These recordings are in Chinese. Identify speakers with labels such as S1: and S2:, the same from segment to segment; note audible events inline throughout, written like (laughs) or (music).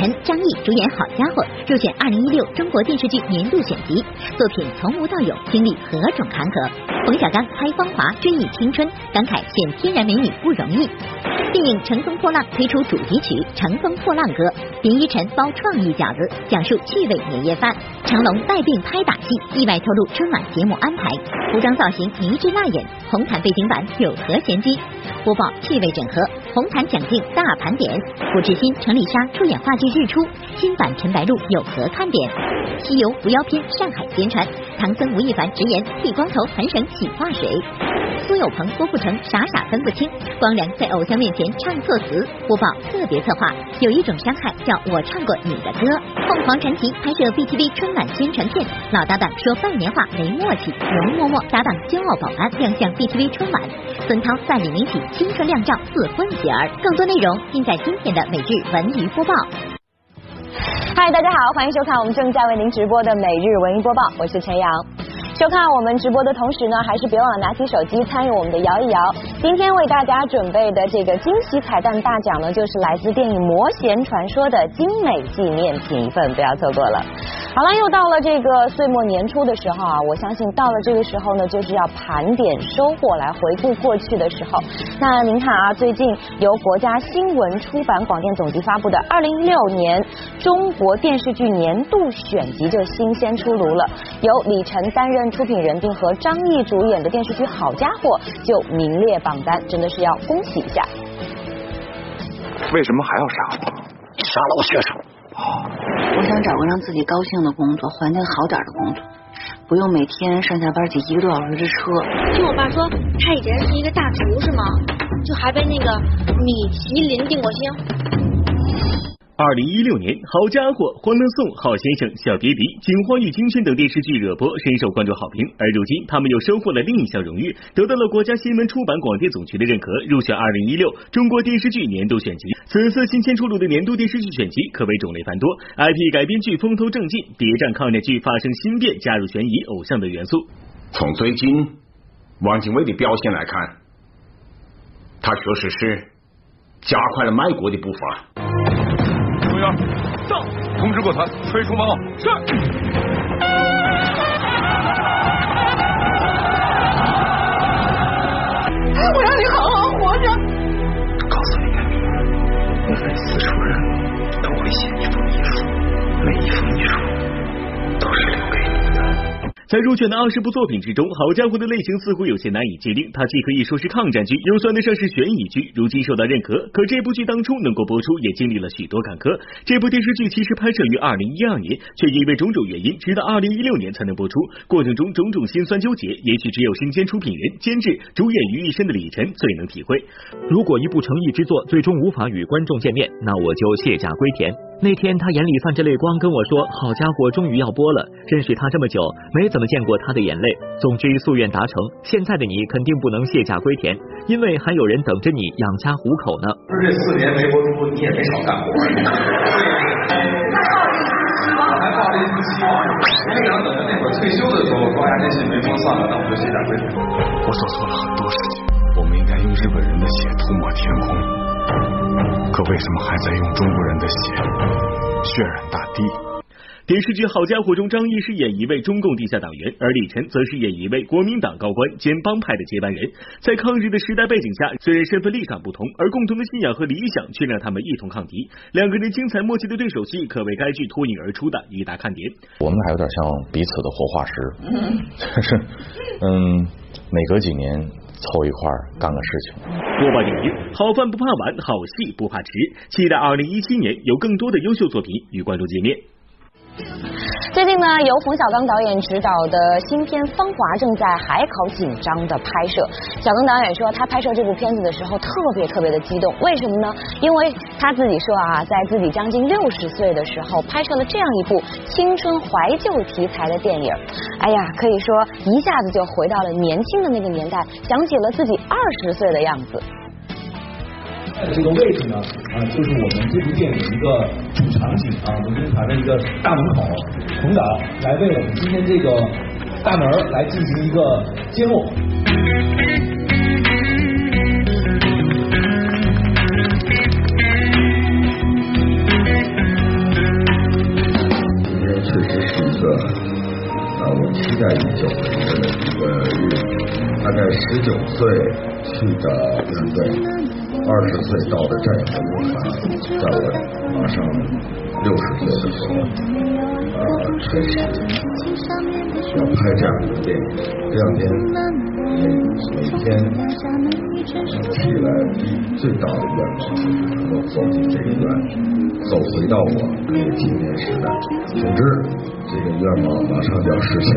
S1: 陈、张译主演《好家伙》入选二零一六中国电视剧年度选集，作品从无到有，经历何种坎坷？冯小刚拍《芳华》追忆青春，感慨选天然美女不容易。电影《乘风破浪》推出主题曲《乘风破浪歌》，林依晨包创意饺子，讲述趣味年夜饭。成龙带病拍打戏，意外透露春晚节目安排，服装造型迷之辣眼，红毯背景板有何玄机？播报趣味整合，红毯奖镜大盘点。古志新、程丽莎出演话剧《日出》，新版陈白露有何看点？西游伏妖篇上海宣传，唐僧吴亦凡直言剃光头很省洗发水。苏有朋、郭富城傻傻分不清，光良在偶像面前唱错词。播报特别策划，有一种伤害叫我唱过你的歌。凤凰传奇拍摄 BTV 春晚宣传片，老搭档说拜年话没默契。容嬷嬷搭档骄傲保安亮相 BTV 春晚，孙涛在李明启青春靓照似混血儿。更多内容尽在今天的每日文娱播报。
S2: 嗨，大家好，欢迎收看我们正在为您直播的每日文娱播报，我是陈阳。收看我们直播的同时呢，还是别忘了拿起手机参与我们的摇一摇。今天为大家准备的这个惊喜彩蛋大奖呢，就是来自电影《魔弦传说》的精美纪念品一份，不要错过了。好了，又到了这个岁末年初的时候啊，我相信到了这个时候呢，就是要盘点收获，来回顾过去的时候。那您看啊，最近由国家新闻出版广电总局发布的二零一六年中国电视剧年度选集就新鲜出炉了，由李晨担任。出品人并和张译主演的电视剧《好家伙》就名列榜单，真的是要恭喜一下。
S3: 为什么还要杀我？
S4: 你杀了我学生。
S5: 我想找个让自己高兴的工作，环境好点的工作，不用每天上下班挤一个多小时的车。
S6: 听我爸说，他以前是一个大厨，是吗？就还被那个米其林定过星。
S7: 二零一六年，好家伙，欢乐颂、好先生、小别离、警花与青春等电视剧热播，深受观众好评。而如今，他们又收获了另一项荣誉，得到了国家新闻出版广电总局的认可，入选二零一六中国电视剧年度选集。此次新鲜出炉的年度电视剧选集可谓种类繁多，IP 改编剧风头正劲，谍战抗战剧发生新变，加入悬疑、偶像的元素。
S8: 从最近汪精卫的表现来看，他确实是加快了卖国的步伐。
S3: 到，通知过团，吹出门号。是。
S5: 我让你好好活着。
S3: 告诉你我每次出人都会写一封遗书，每一封遗书都是留给你的。
S7: 在入选的二十部作品之中，好家伙的类型似乎有些难以界定。它既可以说是抗战剧，又算得上是悬疑剧。如今受到认可，可这部剧当初能够播出，也经历了许多坎坷。这部电视剧其实拍摄于二零一二年，却因为种种原因，直到二零一六年才能播出。过程中种种心酸纠结，也许只有身兼出品人、监制、主演于一身的李晨最能体会。
S9: 如果一部诚意之作最终无法与观众见面，那我就卸甲归田。那天他眼里泛着泪光跟我说：“好家伙，终于要播了！认识他这么久，没怎么见过他的眼泪。总之夙愿达成，现在的你肯定不能卸甲归田，因为还有人等着你养家糊口呢。”
S10: 这四年没播出，你也没少干活。还抱着一丝希望，我想等着那会儿退休的时候，高压电信没播算了，那我就卸甲归田。
S3: 我做错了很多事情，我们应该用日本人的血涂抹天空。可为什么还在用中国人的血血染大地？
S7: 电视剧《好家伙》中，张译饰演一位中共地下党员，而李晨则饰演一位国民党高官兼帮派的接班人。在抗日的时代背景下，虽然身份立场不同，而共同的信仰和理想却让他们一同抗敌。两个人精彩默契的对手戏，可谓该剧脱颖而出的一大看点。
S11: 我们还有点像彼此的活化石，(laughs) (laughs) 就是嗯，每隔几年。凑一块干个事情。
S7: 播报点评：好饭不怕晚，好戏不怕迟。期待二零一七年有更多的优秀作品与观众见面。
S2: 最近呢，由冯小刚导演执导的新片《芳华》正在海口紧张的拍摄。小刚导演说，他拍摄这部片子的时候特别特别的激动，为什么呢？因为他自己说啊，在自己将近六十岁的时候，拍摄了这样一部青春怀旧题材的电影。哎呀，可以说一下子就回到了年轻的那个年代，想起了自己二十岁的样子。
S12: 的这个位置呢，啊，就是我们这部电影一个主场景啊，文天团的一个大门口，冯导来为我们今天这个大门来进行一个揭幕。
S4: 今天确实是一个啊，我期待已久的一个日子，大概十九岁去的日队。二十岁到的这样的舞台，在我马上六十岁的时候，呃，开始要拍这样一个电影。这两天每每天起来最大的愿望就是能够走进这个院，走回到我那个青年时代。总之，这个愿望马上就要实现。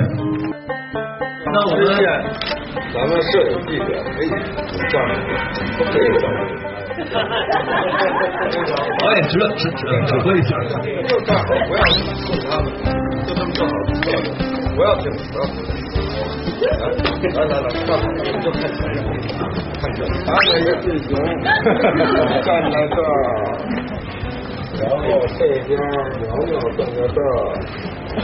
S10: 那我们咱们摄影记者可以这样这个
S12: 导演指指指指挥一下。
S10: 就站好，不要送他们，就这么正好侧着，不要挺，不要挺。来来来，站好，就看前面，看这，咱们一个弟兄站在这儿，然后这边苗苗站在这儿。(laughs)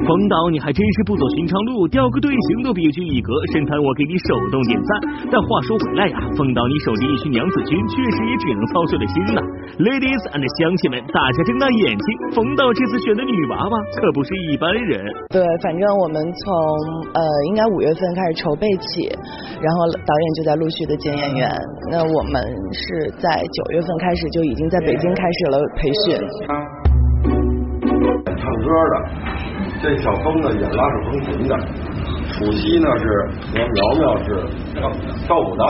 S7: 冯导，你还真是不走寻常路，调个队形都别具一格。深谈，我给你手动点赞。但话说回来呀，冯导，你手里一群娘子军，确实也只能操碎了心呐。Ladies and 乡亲们，大家睁大眼睛，冯导这次选的女娃娃可不是一般人。
S13: 对，反正我们从呃应该五月份开始筹备起，然后导演就在陆续的捡演员。那我们是在九月份开始就已经在北京开始了培训。
S10: 唱歌的，这小峰呢演拉手风琴的，楚曦呢是和苗苗是跳舞的。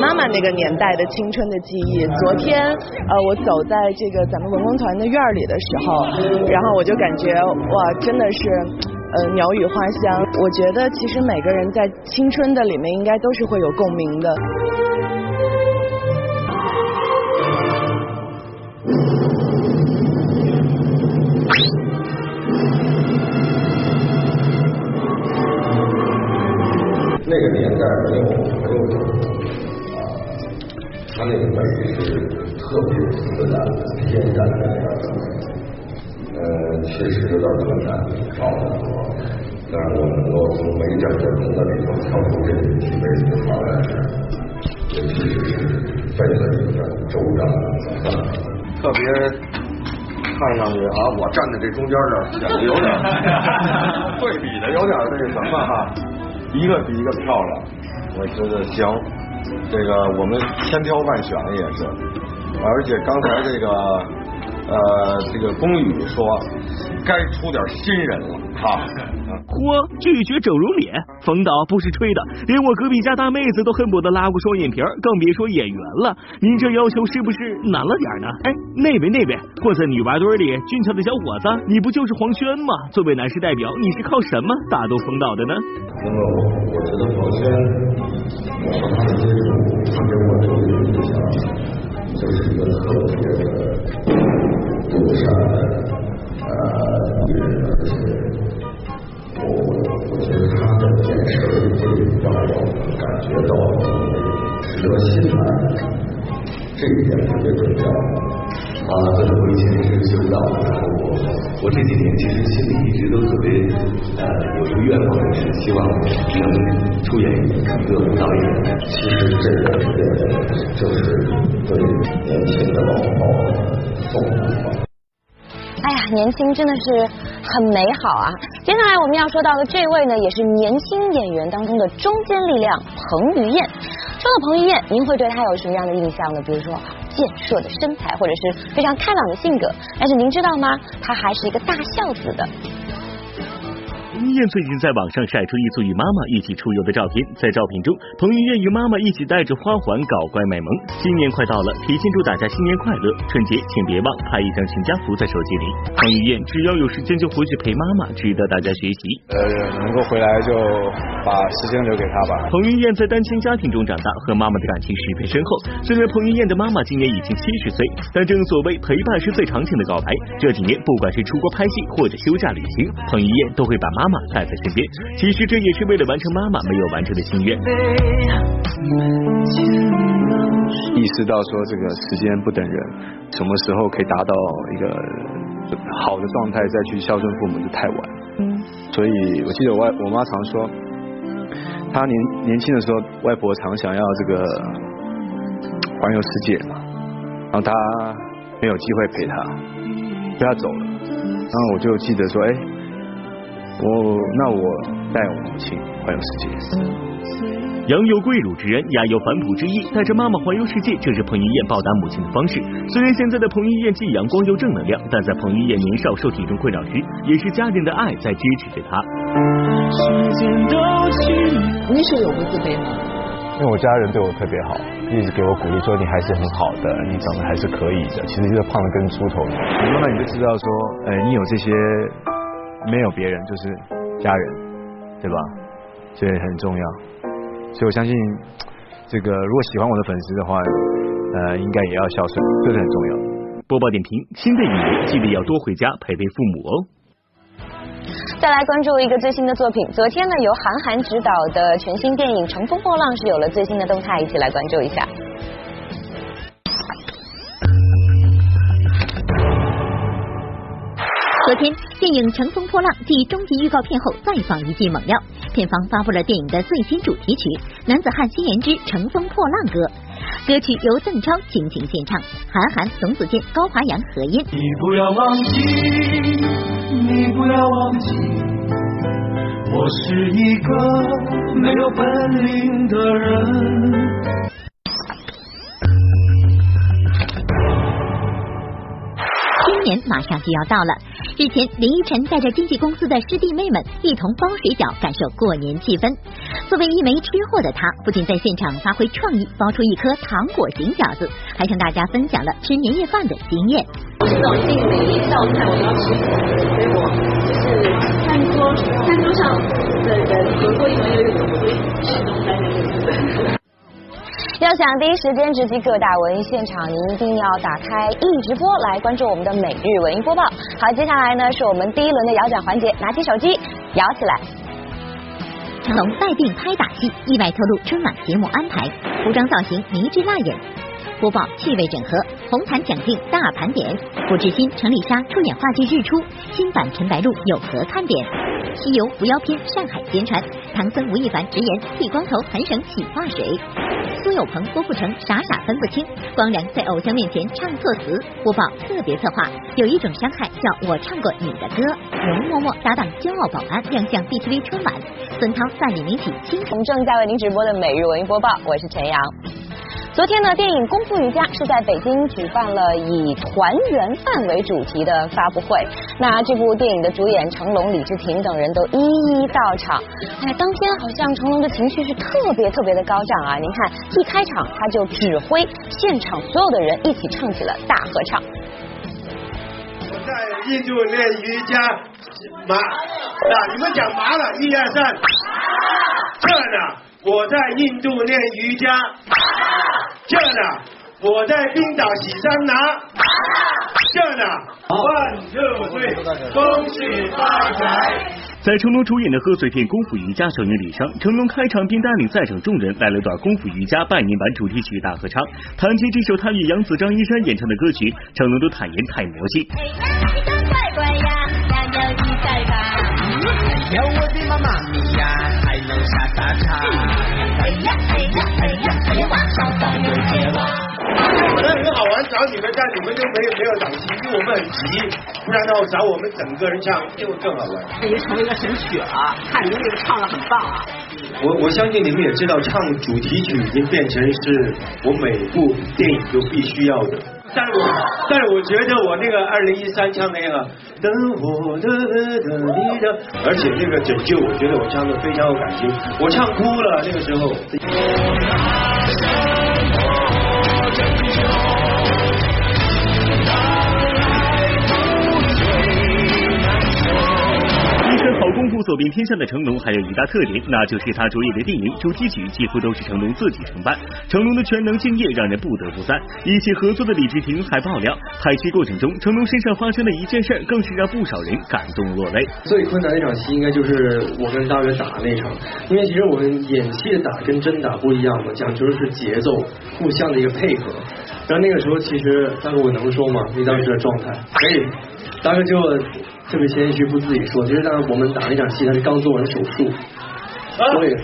S13: 妈妈那个年代的青春的记忆。昨天，呃，我走在这个咱们文工团的院里的时候，然后我就感觉哇，真的是，呃，鸟语花香。我觉得其实每个人在青春的里面，应该都是会有共鸣的。
S4: 难，少很多。但是我们能够从没整的人的里头跳出这个体位的，确实是费了一个周章。
S10: 特别看上去啊，我站在这中间这显得有点对比的有点那个什么哈，一个比一个漂亮，我觉得行。这个我们千挑万选也是，而且刚才这个呃这个龚宇说该出点新人了哈。
S7: 嚯，(laughs) 拒绝整容脸，冯导不是吹的，连我隔壁家大妹子都恨不得拉过双眼皮，更别说演员了。您这要求是不是难了点呢？哎，那位那位，混在女娃堆里俊俏的小伙子，你不就是黄轩吗？作为男士代表，你是靠什么打动冯导的呢？
S4: 那么我我觉得黄轩，我和他的接触，他给我留的印象就是一个特这一点特别重要。
S14: 啊，在我以前是学舞蹈的时候，我我这几年其实心里一直都特别呃有一个愿望就，是希望能出演一个舞蹈演。
S4: 其实这个就是对年轻的宝宝送的。
S2: 哎呀，年轻真的是很美好啊！接下来我们要说到的这位呢，也是年轻演员当中的中坚力量彭于晏。说到彭于晏，您会对他有什么样的印象呢？比如说健硕的身材，或者是非常开朗的性格。但是您知道吗？他还是一个大孝子的。
S7: 彭于晏最近在网上晒出一组与妈妈一起出游的照片，在照片中，彭于晏与妈妈一起带着花环搞怪卖萌。新年快到了，提前祝大家新年快乐！春节请别忘拍一张全家福在手机里。彭于晏只要有时间就回去陪妈妈，值得大家学习。
S15: 呃，能够回来就把时间留给他吧。
S7: 彭于晏在单亲家庭中长大，和妈妈的感情十分深厚。虽然彭于晏的妈妈今年已经七十岁，但正所谓陪伴是最长情的告白。这几年，不管是出国拍戏或者休假旅行，彭于晏都会把妈。妈妈带在身边，其实这也是为了完成妈妈没有完成的心愿。
S15: 意识到说这个时间不等人，什么时候可以达到一个好的状态再去孝顺父母就太晚。
S13: 嗯，
S15: 所以我记得我外我妈常说，她年年轻的时候，外婆常想要这个环游世界嘛，然后她没有机会陪她，陪她走了，然后我就记得说，哎，我那我带我母亲环游世界。
S7: 羊有跪乳之恩，鸭有反哺之意。带着妈妈环游世界，这是彭于晏报答母亲的方式。虽然现在的彭于晏既阳光又正能量，但在彭于晏年少受体重困扰时，也是家人的爱在支持着他。
S16: 那时候有过自卑吗？
S17: 因为我家人对我特别好，一直给我鼓励说你还是很好的，你长得还是可以的。其实就是胖的跟猪头一样。
S15: 慢慢你就知道说，哎，你有这些，没有别人就是家人，对吧？这很重要。所以我相信，这个如果喜欢我的粉丝的话，呃，应该也要孝顺，这是很重要。
S7: 播报点评：新的一年记得要多回家陪陪父母哦。
S2: 再来关注一个最新的作品，昨天呢，由韩寒执导的全新电影《乘风破浪》是有了最新的动态，一起来关注一下。
S1: 昨天，电影《乘风破浪》继终极预告片后再放一剂猛料，片方发布了电影的最新主题曲《男子汉新言之乘风破浪歌》，歌曲由邓超倾情献唱，韩寒、董子健、高华阳合音。
S18: 你不要忘记，你不要忘记，我是一个没有本领的人。
S1: 新年马上就要到了，日前林依晨带着经纪公司的师弟妹们一同包水饺，感受过年气氛。作为一枚吃货的他，不仅在现场发挥创意，包出一颗糖果型饺子，还向大家分享了吃年夜饭的经验。
S16: 我是走进每一道菜我都要吃，所以我就是餐桌餐桌上的人合作一门又一门，我会始终在那个。
S2: 要想第一时间直击各大文艺现场，您一定要打开易直播来关注我们的每日文艺播报。好，接下来呢是我们第一轮的摇奖环节，拿起手机摇起来。
S1: 成龙带病拍打戏，意外透露春晚节目安排，服装造型迷之辣眼。播报气味整合，红毯奖定大盘点。胡志新、程丽莎出演话剧《日出》，新版陈白露有何看点？西游狐妖篇上海宣传，唐僧吴亦凡直言剃光头很省洗发水。苏有朋、郭富城傻傻分不清，光良在偶像面前唱错词。播报特别策划，有一种伤害叫我唱过你的歌。容嬷嬷搭档骄傲保安亮相 BTV 春晚，孙涛在李明启亲。
S2: 我们正在为您直播的每日文艺播报，我是陈阳。昨天呢，电影《功夫瑜伽》是在北京举办了以团圆饭为主题的发布会。那这部电影的主演成龙、李治廷等人都一一到场。哎，当天好像成龙的情绪是特别特别的高涨啊！您看，一开场他就指挥现场所有的人一起唱起了大合唱。
S19: 我在印度练瑜伽，麻啊！你们讲麻了，一二三，这呢。我在印度练瑜伽，这呢，我在冰岛洗桑拿，这呢，万寿岁，恭喜发财。
S7: 在成龙主演的贺岁片《功夫瑜伽》首映礼上，成龙开场并带领在场众人来了段《功夫瑜伽》拜年版主题曲大合唱。谈及这首他与杨紫、张一山演唱的歌曲，成龙都坦言太魔性。
S18: 有我的妈妈咪呀，在楼下打卡。哎呀哎呀哎呀哎呀，上房有结娃。
S19: 本来很好玩，找你们，但你们就没有没有档期，因为我们很急，不然的话找我们整个人唱就更好玩。
S16: 已经成为一个神曲了，看您这个唱的很棒啊。
S19: 我我相信你们也知道，唱主题曲已经变成是我每部电影都必须要的。但是我但是我觉得我那个二零一三唱那个灯火的的你的，而且那个拯救，我觉得我唱的非常有感情，我唱哭了那个时候。
S7: 好功夫走遍天下的成龙还有一大特点，那就是他主演的电影主题曲几乎都是成龙自己承办。成龙的全能敬业让人不得不赞。一起合作的李治廷还爆料，拍戏过程中成龙身上发生的一件事，更是让不少人感动落泪。
S20: 最困难的一场戏应该就是我跟大伟打那场，因为其实我们演戏的打跟真打不一样嘛，讲究的是节奏，互相的一个配合。然后那个时候其实大哥我能说吗？你当时的状态可以，大哥就。特别谦虚，不自己说，就是让我们打那场戏，他是刚做完手术，所以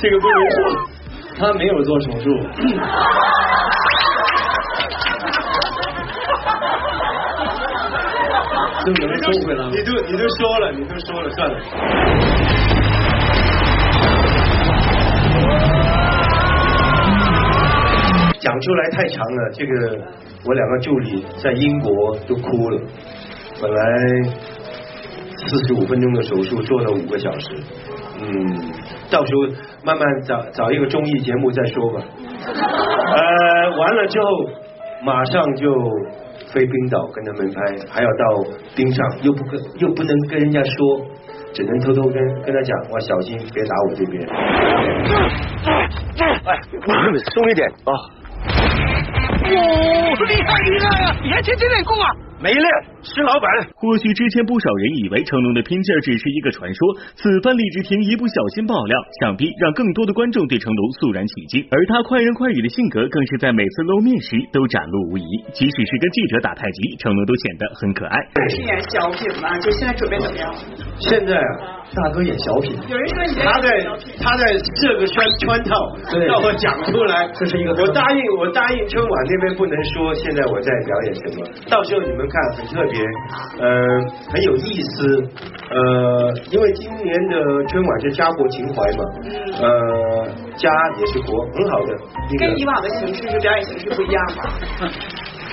S20: 这个不能说，他没有做手术。(laughs) 就能收回来
S19: 你都你都说了，你都说了，算了。讲出来太长了，这个我两个助理在英国都哭了。本来四十五分钟的手术做了五个小时，嗯，到时候慢慢找找一个综艺节目再说吧。(laughs) 呃，完了之后马上就飞冰岛跟他们拍，还要到冰上，又不跟又不能跟人家说，只能偷偷跟跟他讲，我，小心别打我这边。
S10: 哎，松一点啊！
S18: 哦，厉害厉害啊！你还天天练功啊？
S10: 没练，是老板。
S7: 或许之前不少人以为成龙的拼劲儿只是一个传说，此番李治廷一不小心爆料，想必让更多的观众对成龙肃然起敬。而他快人快语的性格，更是在每次露面时都展露无遗。即使是跟记者打太极，成龙都显得很可爱。
S16: 是演小品嘛？就现在准备怎么样？
S20: 现在啊，大哥演小品，
S16: 有人说你
S19: 他在他在这个圈圈套，
S20: 对
S19: 让我讲出来。
S20: 这是一个
S19: 我答应我答应春晚那边不能说，现在我在表演什么，到时候你们看很特别，呃，很有意思，呃，因为今年的春晚是家国情怀嘛，呃，家也是国，很好的。那个
S16: 跟以往的形式是表演形式不一样吧？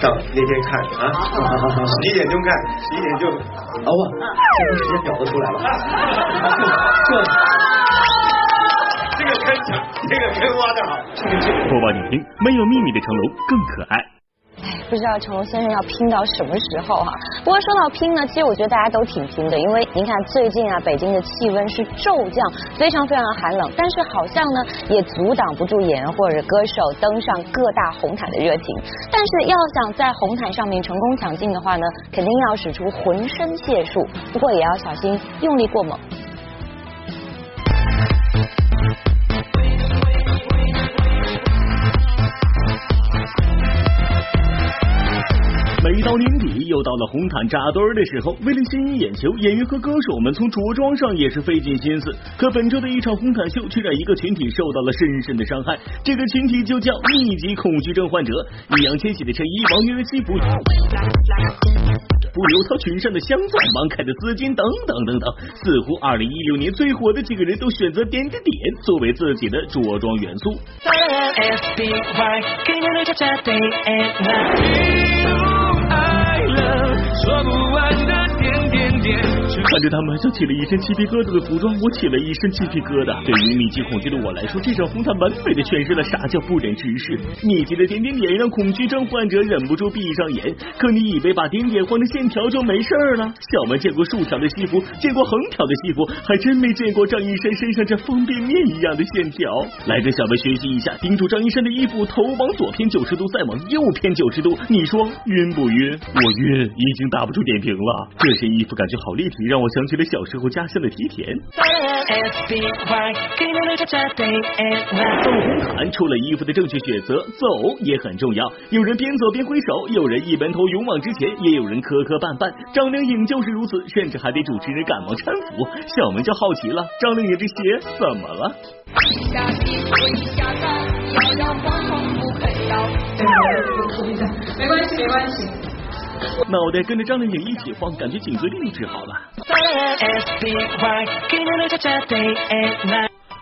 S19: 到那天看啊，十一点钟看，十一点钟。
S20: 老板，这个时间表都出来了。(laughs)
S19: 这个坑场，这个坑挖的好。
S7: 播报点评：没有秘密的成龙更可爱。
S2: 哎不知道成龙先生要拼到什么时候哈、不过说到拼呢，其实我觉得大家都挺拼的，因为您看最近啊，北京的气温是骤降，非常非常的寒冷，但是好像呢也阻挡不住演员或者歌手登上各大红毯的热情。但是要想在红毯上面成功抢镜的话呢，肯定要使出浑身解数，不过也要小心用力过猛。
S7: 又到了红毯扎堆儿的时候，为了吸引眼球，演员和歌手们从着装上也是费尽心思。可本周的一场红毯秀，却让一个群体受到了深深的伤害。这个群体就叫密集恐惧症患者。易烊千玺的衬衣，王源的西服，不刘涛裙上的镶钻，王凯的丝巾，等等等等。似乎二零一六年最火的几个人都选择点点点作为自己的着装元素。
S18: 说不完
S7: 看着他们像起了一身鸡皮疙瘩的服装，我起了一身鸡皮疙瘩。对于密集恐惧的我来说，这场红毯完美的诠释了啥叫不忍直视。密集的点点点让恐惧症患者忍不住闭上眼。可你以为把点点换成线条就没事儿了？小文见过竖条的西服，见过横条的西服，还真没见过张一山身上这方便面一样的线条。来跟小们学习一下，盯住张一山的衣服，头往左偏九十度，再往右偏九十度，你说晕不晕？我晕，已经打不出点评了。这身衣服感觉好立体，让我想起了小时候家乡的梯田。走红毯，除了衣服的正确选择，走也很重要。有人边走边挥手，有人一门头勇往直前，也有人磕磕绊绊。张靓颖就是如此，甚至还得主持人赶忙搀扶。小们就好奇了，张靓颖这鞋怎么了？
S16: 没关系，没关系。
S7: 脑袋跟着张靓颖一起晃，感觉颈椎病治好了。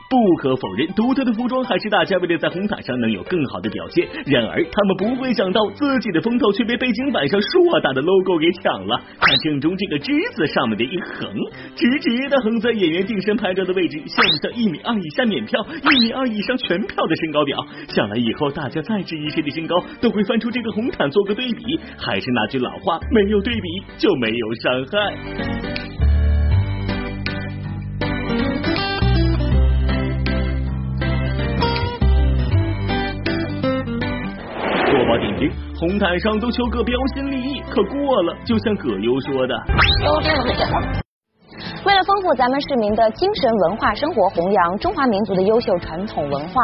S7: 不可否认，独特的服装还是大家为了在红毯上能有更好的表现。然而，他们不会想到自己的风头却被背景板上硕大的 logo 给抢了。看正中这个之字上面的一横，直直的横在演员定身拍照的位置，像不像一米二以下免票，一米二以上全票的身高表？想来以后大家再质疑谁的身高，都会翻出这个红毯做个对比。还是那句老话，没有对比就没有伤害。播报点评：红毯上都求个标新立异，可过了，就像葛优说的。
S2: 为了丰富咱们市民的精神文化生活，弘扬中华民族的优秀传统文化，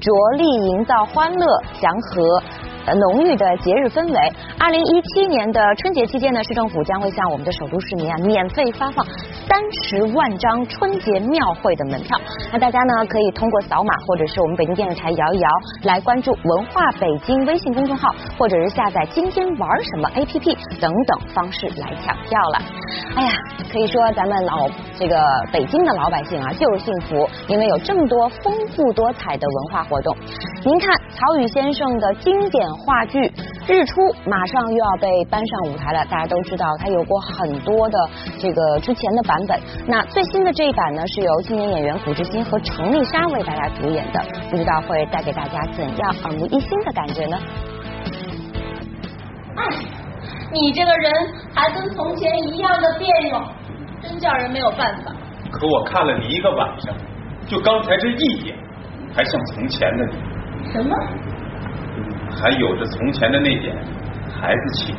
S2: 着力营造欢乐祥和。呃浓郁的节日氛围。二零一七年的春节期间呢，市政府将会向我们的首都市民啊免费发放三十万张春节庙会的门票。那大家呢可以通过扫码或者是我们北京电视台摇一摇来关注文化北京微信公众号，或者是下载今天玩什么 APP 等等方式来抢票了。哎呀，可以说咱们老这个北京的老百姓啊就是幸福，因为有这么多丰富多彩的文化活动。您看曹禺先生的经典话剧《日出》马上又要被搬上舞台了，大家都知道他有过很多的这个之前的版本。那最新的这一版呢，是由青年演员古志新和程丽莎为大家主演的，不知道会带给大家怎样耳目一新的感觉呢？
S16: 哎，你这个人还跟从前一样的别扭，真叫人没有办法。
S21: 可我看了你一个晚上，就刚才这一点，还像从前的你，
S16: 什么？
S21: 还有着从前的那点孩子气。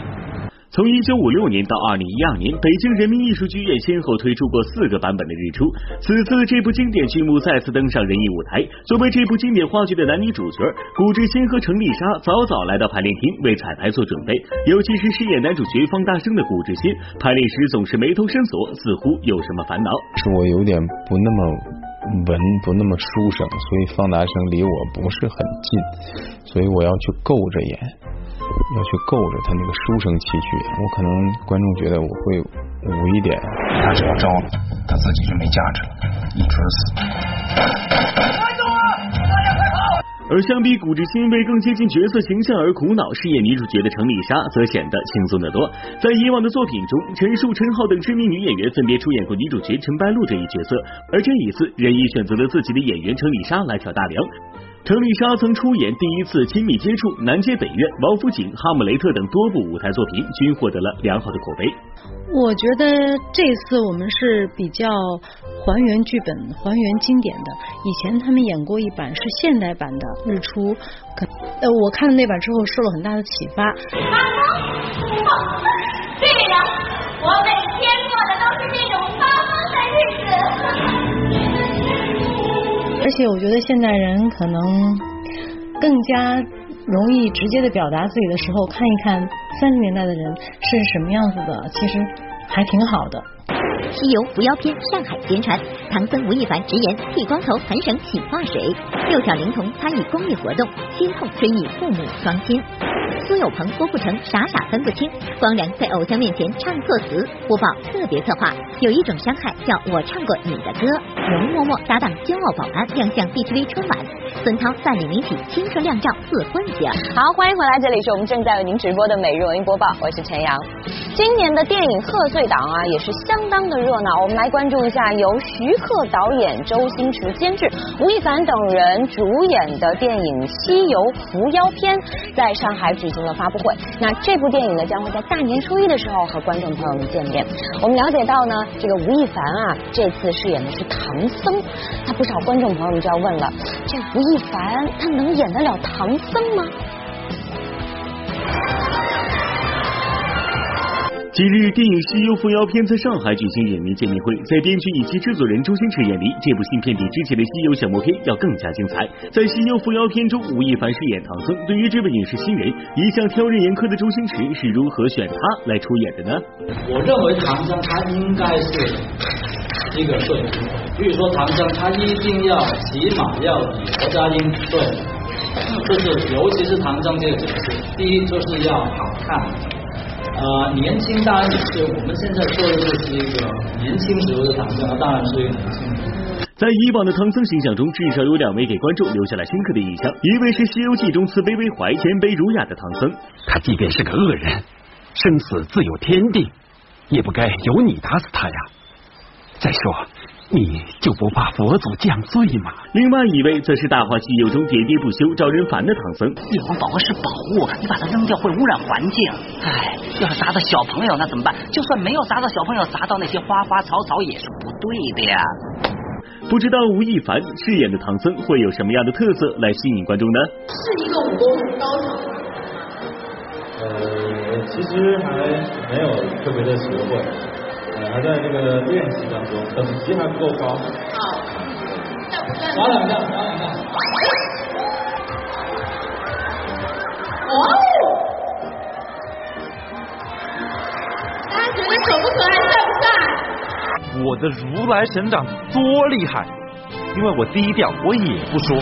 S7: 从一九五六年到二零一二年，北京人民艺术剧院先后推出过四个版本的《日出》。此次这部经典剧目再次登上人艺舞台。作为这部经典话剧的男女主角，古志新和程丽莎早早来到排练厅为彩排做准备。尤其是饰演男主角方大生的古志新，排练时总是眉头深锁，似乎有什么烦恼。
S17: 是我有点不那么文，不那么书生，所以方达生离我不是很近，所以我要去够着演。要去够着他那个书生气去，我可能观众觉得我会武一点。
S22: 他只要招了，他自己就没价值了，一准死。
S7: 而相比古志新为更接近角色形象而苦恼饰演女主角的程丽莎，则显得轻松得多。在以往的作品中，陈数、陈浩等知名女演员分别出演过女主角陈白露这一角色，而这一次，任意选择了自己的演员程丽莎来挑大梁。程丽莎曾出演《第一次亲密接触》《南街北院》《王府井》《哈姆雷特》等多部舞台作品，均获得了良好的口碑。
S23: 我觉得这次我们是比较还原剧本、还原经典的。以前他们演过一版是现代版的《日出》，可呃，我看了那版之后受了很大的启发。
S16: 对了，我每天过的都是这种发疯的日子。
S23: 且我觉得现代人可能更加容易直接的表达自己的时候，看一看三十年代的人是什么样子的，其实还挺好的。
S1: 西游伏妖篇上海宣传，唐僧吴亦凡直言剃光头很省洗发水，六小龄童参与公益活动，心痛追忆父母双亲。苏有朋、郭富城傻傻分不清，光良在偶像面前唱错词，播报特别策划。有一种伤害叫我唱过你的歌。容嬷嬷搭档骄傲保安亮相 BTV 春晚，孙涛带领媒体青春靓照四婚节。
S2: 好，欢迎回来，这里是我们正在为您直播的每日文艺播报，我是陈阳。今年的电影贺岁档啊，也是相当的热闹。我们来关注一下由徐克导演、周星驰监制、吴亦凡等人主演的电影《西游伏妖篇》在上海举行了发布会。那这部电影呢，将会在大年初一的时候和观众朋友们见面。我们了解到呢，这个吴亦凡啊，这次饰演的是唐僧。那不少观众朋友们就要问了，这吴亦凡他能演得了唐僧吗？
S7: 近日，电影《西游伏妖篇》在上海举行影迷见面会，在编剧以及制作人周星驰眼里，这部新片比之前的《西游降魔篇》要更加精彩。在《西游伏妖篇》中，吴亦凡饰演唐僧。对于这位影视新人，一向挑人严苛的周星驰是如何选他来出演的呢？
S24: 我认为唐僧他应该是一个对，比如说唐僧他一定要起码要比何家英对，就是尤其是唐僧这个角色，第一就是要好看。呃，年轻当然也是，我们现在说的就是一个年轻时候的唐僧，当然是一个年轻人。
S7: 在以往的唐僧形象中，至少有两位给观众留下了深刻的印象，一位是《西游记》中慈悲为怀、谦卑儒雅的唐僧，
S25: 他即便是个恶人，生死自有天定，也不该由你打死他呀。再说。你就不怕佛祖降罪吗？
S7: 另外一位则是《大话西游》中喋喋不休、招人烦的唐僧。
S26: 玉皇宝盒是宝物，你把它扔掉会污染环境。哎，要是砸到小朋友那怎么办？就算没有砸到小朋友，砸到那些花花草草也是不对的呀。
S7: 不知道吴亦凡饰演的唐僧会有什么样的特色来吸引观众呢？
S16: 是一个武功高手。
S12: 呃，其实还没有特别的学会。还在这个练习当中，等级还不够高。
S16: 好，
S24: 耍两下，耍两下。
S16: 哇哦！
S24: 大家觉得可不可爱，帅不帅？
S27: 我的如来神掌多厉害，因为我低调，我也不说。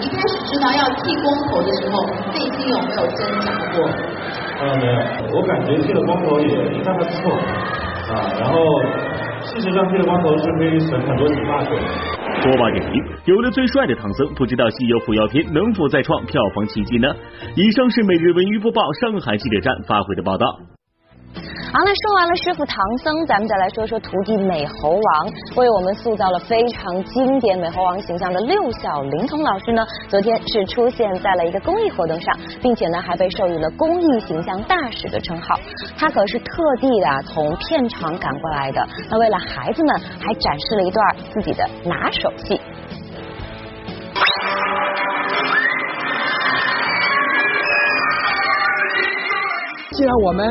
S16: 一开始知道要剃光头的时候。内心有没有挣扎过？
S12: 呃，没有，我感觉剃了光头也应该还不错啊。然后，事实上剃了光头是可以省很多理发费。
S7: 播报点评：有了最帅的唐僧，不知道《西游伏妖篇》能否再创票房奇迹呢？以上是每日文娱播报上海记者站发回的报道。
S2: 好了，说完了师傅唐僧，咱们再来说说徒弟美猴王。为我们塑造了非常经典美猴王形象的六小龄童老师呢，昨天是出现在了一个公益活动上，并且呢还被授予了公益形象大使的称号。他可是特地的从片场赶过来的。那为了孩子们，还展示了一段自己的拿手戏。
S28: 既然我们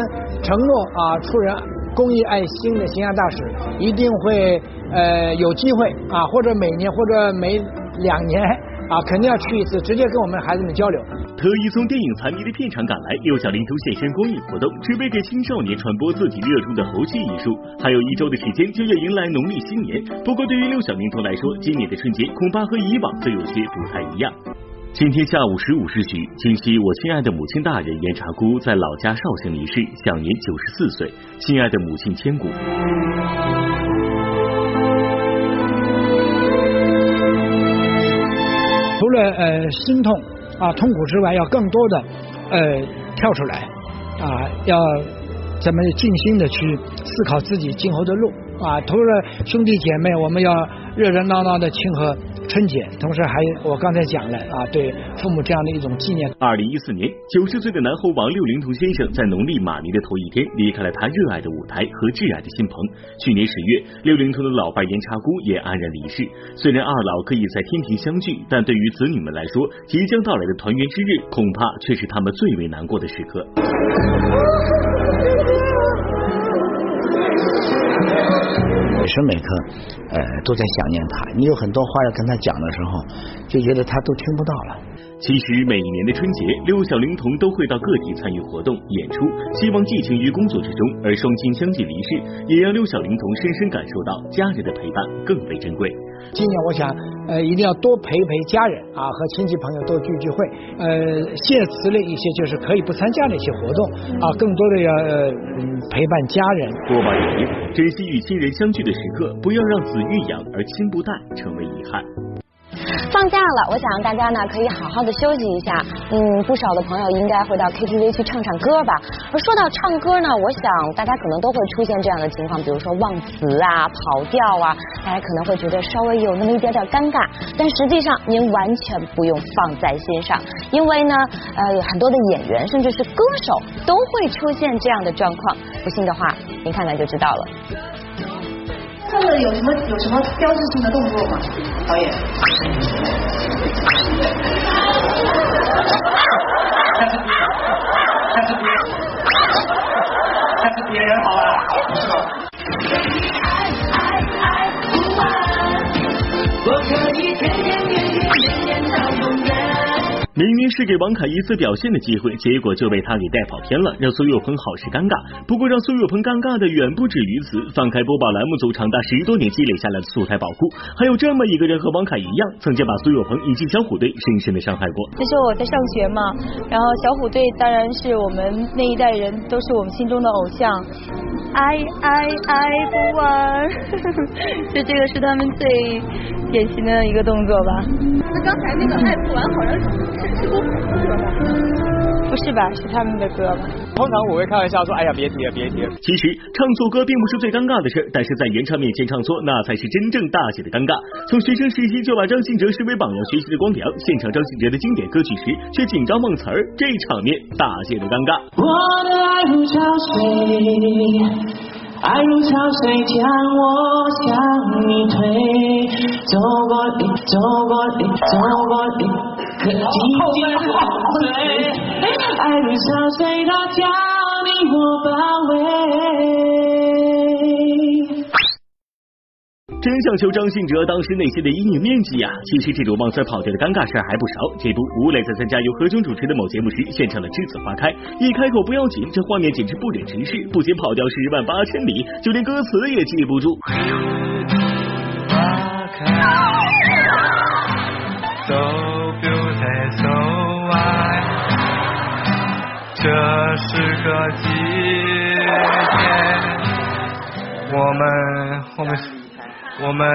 S28: 承诺啊，出任公益爱心的形象大使，一定会呃有机会啊，或者每年或者每两年啊，肯定要去一次，直接跟我们孩子们交流。
S7: 特意从电影残迷的片场赶来，六小龄童现身公益活动，准备给青少年传播自己热衷的猴戏艺术。还有一周的时间就要迎来农历新年，不过对于六小龄童来说，今年的春节恐怕和以往都有些不太一样。今天下午十五时许，京西我亲爱的母亲大人严茶姑在老家绍兴离世，享年九十四岁。亲爱的母亲千古。
S28: 除了呃心痛啊痛苦之外，要更多的呃跳出来啊，要怎么静心的去思考自己今后的路啊。除了兄弟姐妹，我们要热热闹闹的庆贺春节，同时还我刚才讲了啊，对父母这样的一种纪念。
S7: 二零一四年，九十岁的南猴王六龄童先生在农历马年的头一天离开了他热爱的舞台和挚爱的新棚。去年十月，六龄童的老伴严茶姑也安然离世。虽然二老可以在天庭相聚，但对于子女们来说，即将到来的团圆之日，恐怕却是他们最为难过的时刻。
S29: 每时每刻，呃，都在想念他。你有很多话要跟他讲的时候，就觉得他都听不到了。
S7: 其实每一年的春节，六小龄童都会到各地参与活动、演出，希望寄情于工作之中。而双亲相继离世，也让六小龄童深深感受到家人的陪伴更为珍贵。
S28: 今年我想，呃，一定要多陪陪家人啊，和亲戚朋友多聚聚会。呃，谢辞了一些就是可以不参加的一些活动啊，更多的要呃陪伴家人。
S7: 播报点评：珍惜与亲人相聚的时刻，不要让子欲养而亲不待成为遗憾。
S2: 放假了，我想大家呢可以好好的休息一下。嗯，不少的朋友应该会到 KTV 去唱唱歌吧。而说到唱歌呢，我想大家可能都会出现这样的情况，比如说忘词啊、跑调啊，大家可能会觉得稍微有那么一点点尴尬。但实际上您完全不用放在心上，因为呢，呃，很多的演员甚至是歌手都会出现这样的状况。不信的话，您看看就知道了。
S16: 他们有什么有什么标志性的动作吗？导演？
S18: 下次别，下次别人好吧？不是吧？
S7: 是给王凯一次表现的机会，结果就被他给带跑偏了，让苏有朋好是尴尬。不过让苏有朋尴尬的远不止于此，放开播报栏目组长达十多年积累下来的素材宝库，还有这么一个人和王凯一样，曾经把苏有朋以及小虎队深深的伤害过。
S30: 那时候我在上学嘛，然后小虎队当然是我们那一代人都是我们心中的偶像，爱爱爱不完，就这个是他们最典型的一个动作吧。
S16: 那刚才那个爱不完好像是？
S30: 不是吧？是他们的歌吧？
S31: 通常我会开玩笑说，哎呀，别提了，别提了。
S7: 其实唱错歌并不是最尴尬的事，但是在原唱面前唱错，那才是真正大写的尴尬。从学生时期就把张信哲视为榜样学习的光良，现场张信哲的经典歌曲时却紧张忘词儿，这场面大写的尴尬。
S18: 我的爱如潮水。爱如潮水将我向你推，走过的，走过的，走过的，可几经风吹。爱如潮水，它将你我包围。
S7: 真想求张信哲当时内心的阴影面积呀！其实这种忘词跑调的尴尬事儿还不少。这不，吴磊在参加由何炅主持的某节目时，献唱了《栀子花开》，一开口不要紧，这画面简直不忍直视，不仅跑调十万八千里，就连歌词也记不住。
S32: 这是个季节，我们我们我们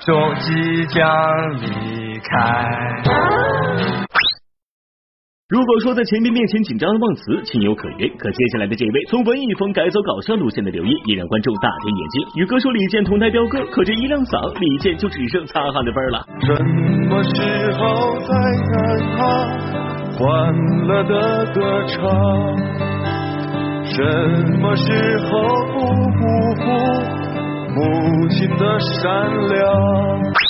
S32: 就即将离开。
S7: 如果说在前辈面前紧张的忘词情有可原，可接下来的这位从文艺风改走搞笑路线的刘烨，也让观众大跌眼镜。与歌手李健同台飙歌，可这一亮嗓，李健就只剩擦汗的份儿了。
S32: 什么时候才害怕欢乐的歌唱？什么时候不辜负母亲的善良？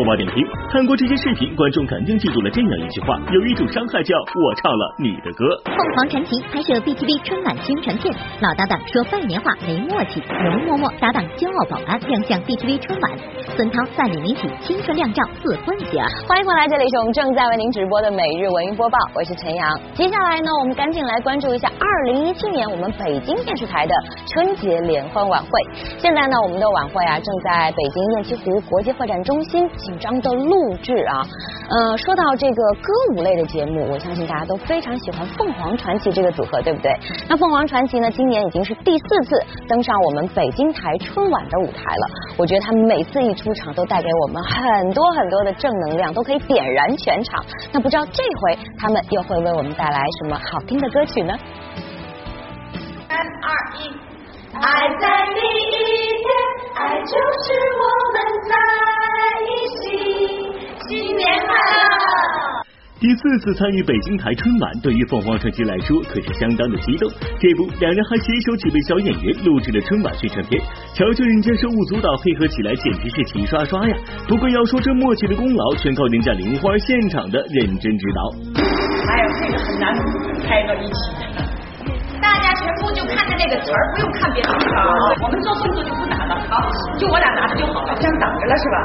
S7: 播报点评：看过这些视频，观众肯定记住了这样一句话：有一种伤害叫我唱了你的歌。
S1: 凤凰传奇拍摄 BTV 春晚宣传片，老搭档说拜年话没默契，容嬷嬷搭档骄傲保安亮相 BTV 春晚，孙涛带领领取青春靓照四婚喜儿。
S2: 欢迎回来，这里是我们正在为您直播的每日文娱播报，我是陈阳。接下来呢，我们赶紧来关注一下二零一七年我们北京电视台的春节联欢晚会。现在呢，我们的晚会啊正在北京雁栖湖国际会展中心。紧张的录制啊，呃，说到这个歌舞类的节目，我相信大家都非常喜欢凤凰传奇这个组合，对不对？那凤凰传奇呢，今年已经是第四次登上我们北京台春晚的舞台了。我觉得他们每次一出场，都带给我们很多很多的正能量，都可以点燃全场。那不知道这回他们又会为我们带来什么好听的歌曲呢？
S33: 三二一，爱在第一天，爱就是我们在一起。新年快乐！
S7: 第四次参与北京台春晚，对于凤凰传奇来说可是相当的激动。这不，两人还携手几位小演员录制了春晚宣传片，瞧瞧人家手舞足蹈配合起来，简直是齐刷刷呀！不过要说这默契的功劳，全靠人家玲花现场的认真指导。
S34: 哎呀，这个很难拍到一起。大家全部就看着那个词儿，不用看别的地方。我们做动作就不打了，好，就我俩拿着就好了，这样挡着了是吧？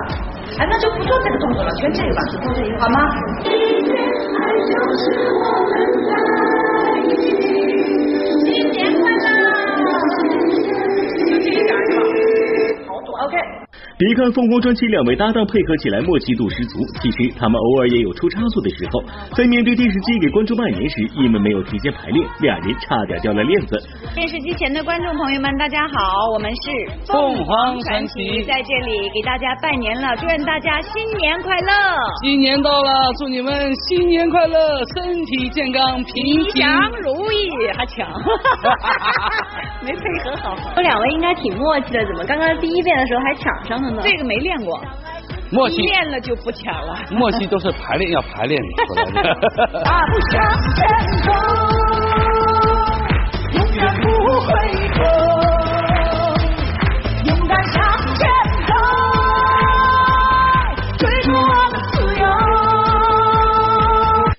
S34: 哎，那就不做这个动作了，全这个吧，就做这个好吗？新年快乐！就这一点是吧？好短，OK。
S7: 别看凤凰传奇两位搭档配合起来默契度十足，其实他们偶尔也有出差错的时候。在面对电视机给观众拜年时，因为没有提前排练，俩人差点掉了链子。
S35: 电视机前的观众朋友们，大家好，我们是
S36: 凤凰传奇，
S35: 在这里给大家拜年了，祝愿大家新年快乐！
S36: 新年到了，祝你们新年快乐，身体健康，平
S35: 吉祥如意，还抢，(laughs) 没配合好。
S37: 这两位应该挺默契的，怎么刚刚第一遍的时候还抢上了？
S35: 这个没练过，
S36: 默契
S35: 练了就不抢了。
S36: 默契都是排练要排练出来的。
S33: 永 (laughs) 远不回头，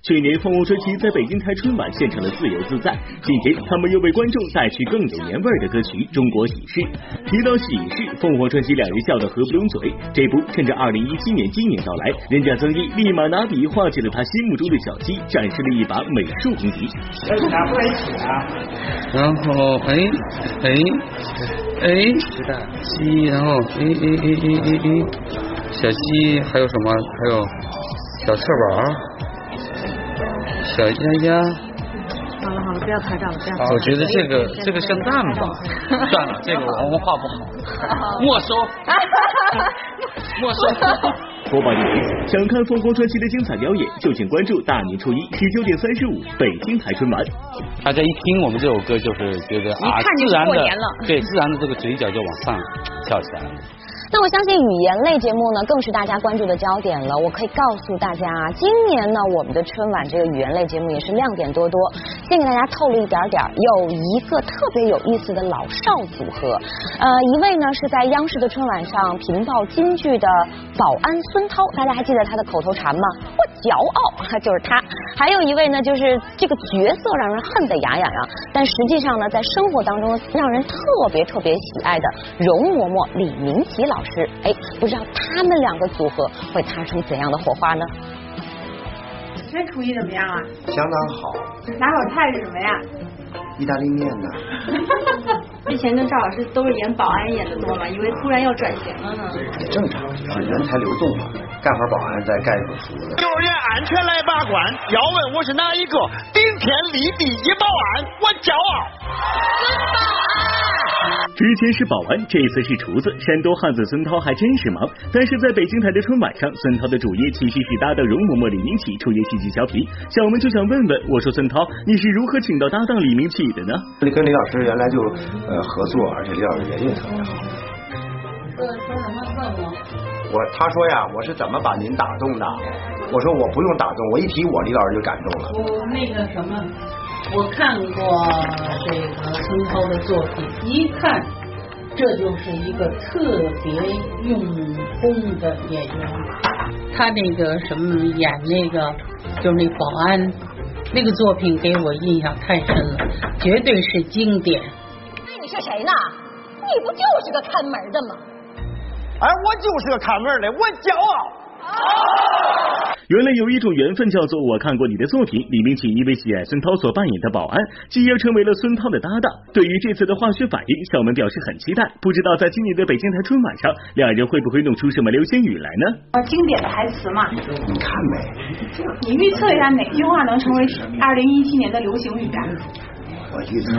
S7: 去年凤凰传奇在北京开春晚献唱了《自由自在》，今天他们又为观众带去更有年味的歌曲《中国喜事》。提到喜事，凤凰传奇两人笑得合不拢嘴。这不，趁着二零一七年今年到来，人家曾毅立马拿笔画起了他心目中的小鸡，展示了一把美术功底。
S36: 拿过来起啊！然后哎哎哎，鸡，然后哎哎哎哎哎哎，小鸡还有什么？还有小翅膀。小丫丫，
S37: 好了好了，不要拍照了，不要。
S36: 我觉得这个这个像蛋吧，算了，这个我 (laughs) 们画不好，没收，(laughs) 没收。
S7: 播报一评：想看凤凰传奇的精彩表演，就请关注大年初一十九点三十五北京台春晚。
S36: 大家一听我们这首歌，就是觉得啊，自然的，对，自然的这个嘴角就往上翘起来了。
S2: 那我相信语言类节目呢，更是大家关注的焦点了。我可以告诉大家啊，今年呢，我们的春晚这个语言类节目也是亮点多多。先给大家透露一点点，有一个特别有意思的老少组合，呃，一位呢是在央视的春晚上频报金句的保安孙涛，大家还记得他的口头禅吗？我骄傲，(laughs) 就是他。还有一位呢，就是这个角色让人恨得牙痒痒，但实际上呢，在生活当中让人特别特别喜爱的容嬷嬷李明启老师。哎，不知道他们两个组合会擦出怎样的火花呢？
S38: 今天厨艺怎么样啊？
S39: 相当好。
S38: 拿手菜是什么呀？
S39: 意大利面呢？(laughs)
S37: 之前跟赵老师都是演保安演的多嘛，以为突然要转型了呢。
S39: 也正常，就是人才流动嘛。干会儿保安，再干一会儿厨子。
S40: 幼儿园安全来把关，要问我是哪一个？顶天立地一保安，我骄傲。
S33: 孙保安。
S7: 之前是保安，这次是厨子。山东汉子孙涛还真是忙。但是在北京台的春晚上，孙涛的主业其实是搭档容嬷嬷李明启出演喜剧小品。小文就想问问，我说孙涛，你是如何请到搭档李明启的呢？
S39: 你跟李老师原来就呃合作，而且李老师人也特别好。
S37: 说说什么问我？
S39: 我他说呀，我是怎么把您打动的？我说我不用打动，我一提我，李老师就感动了。
S37: 我那个什么，我看过这个孙涛的作品，一看这就是一个特别用功的演员。他那个什么演那个就是那保安那个作品给我印象太深了，绝对是经典。
S34: 那你是谁呢？你不就是个看门的吗？
S40: 哎，我就是个看门的，我骄傲。
S7: 原来有一种缘分叫做我看过你的作品。李明启因为喜爱孙涛所扮演的保安，继而成为了孙涛的搭档。对于这次的化学反应，小文表示很期待。不知道在今年的北京台春晚上，两人会不会弄出什么流星雨来呢？
S38: 啊，经典的台词嘛。
S39: 你看呗。
S38: 你预测一下哪句话能成为二零一七年的流行语啊？
S39: 我预测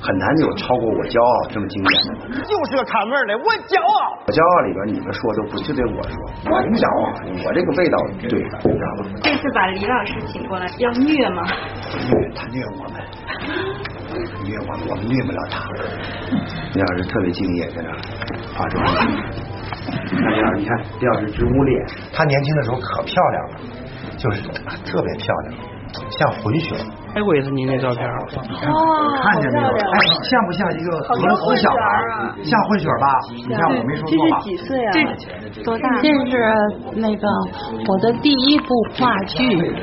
S39: 很难有超过我骄傲这么经典的。
S40: 就是个看门的，我骄傲。
S39: 我骄傲里边你们说都不是对我说，我骄傲，我这个味道对，你知道吗？
S37: 这次把李老师请过来，要虐吗？
S39: 虐他虐我们，虐我们，我们虐不了他。李老师特别敬业，在那儿化妆。看李老师，你看李老师直捂脸，他年轻的时候可漂亮了，就是特别漂亮，像混血。
S31: 拍过一次您那照片。
S39: 哇，看见没有？哎，像不像一个俄罗斯小孩？像混血吧？你看我没说错吧？
S37: 这是几岁啊？
S38: 这多大？
S37: 这是那个我的第一部话剧，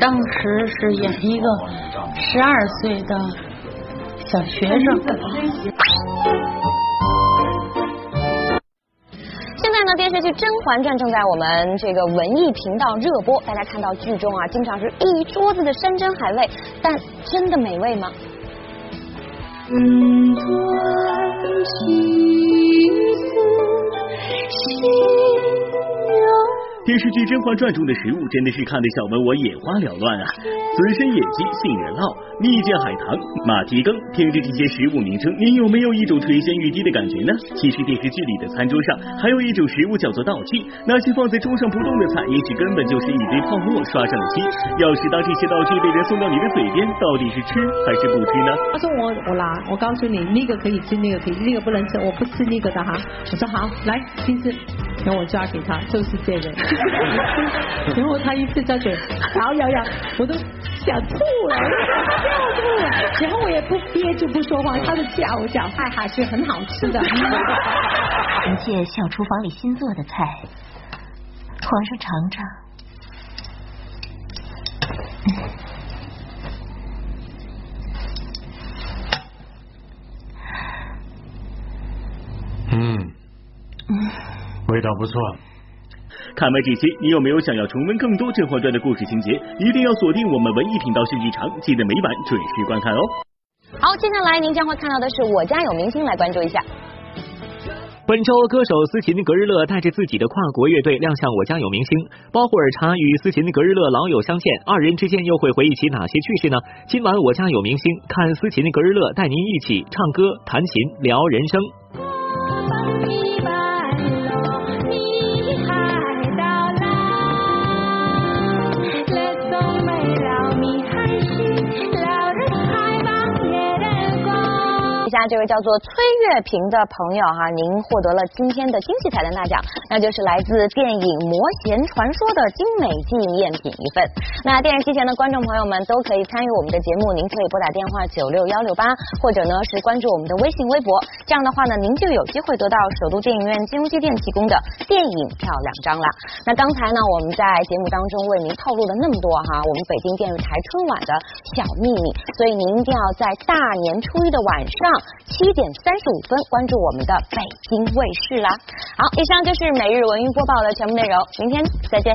S37: 当时是演一个十二岁的小学生。
S2: 现在呢，电视剧《甄嬛传》正在我们这个文艺频道热播，大家看到剧中啊，经常是一桌子的山珍海味，但真的美味吗？
S33: 嗯，
S7: 电视剧《甄嬛传》中的食物真的是看得小文我眼花缭乱啊！紫参野鸡、杏仁酪、蜜饯海棠、马蹄羹，听着这些食物名称，您有没有一种垂涎欲滴的感觉呢？其实电视剧里的餐桌上还有一种食物叫做道具，那些放在桌上不动的菜，也许根本就是一堆泡沫刷上了漆。要是当这些道具被人送到你的嘴边，到底是吃还是不吃呢？
S41: 他说我我拿，我告诉你，那个可以吃，那个可以，那个不能吃，我不吃那个的哈。我说好，来，其实，然后我抓给他，就是这个。(laughs) 然后他一吃下去，摇摇摇，我都想吐了，我都想笑吐了。然后我也不憋住不说话，他的叫叫菜还是很好吃的。
S1: 一切小厨房里新做的菜，皇上尝尝。
S25: 嗯，味道不错。
S7: 看完这些，你有没有想要重温更多《甄嬛传》的故事情节？一定要锁定我们文艺频道戏剧场，记得每晚准时观看哦。
S2: 好，接下来您将会看到的是《我家有明星》，来关注一下。
S42: 本周，歌手斯琴格日乐带着自己的跨国乐队亮相《我家有明星》，包括尔茶与斯琴格日乐老友相见，二人之间又会回忆起哪些趣事呢？今晚《我家有明星》，看斯琴格日乐带您一起唱歌、弹琴、聊人生。
S2: 那这位叫做崔月平的朋友哈，您获得了今天的惊喜彩蛋大奖，那就是来自电影《魔弦传说》的精美纪念品一份。那电视机前的观众朋友们都可以参与我们的节目，您可以拨打电话九六幺六八，或者呢是关注我们的微信微博，这样的话呢，您就有机会得到首都电影院金融机店提供的电影票两张了。那刚才呢，我们在节目当中为您透露了那么多哈，我们北京电视台春晚的小秘密，所以您一定要在大年初一的晚上七点三十五分关注我们的北京卫视啦。好，以上就是每日文娱播报的全部内容，明天再见。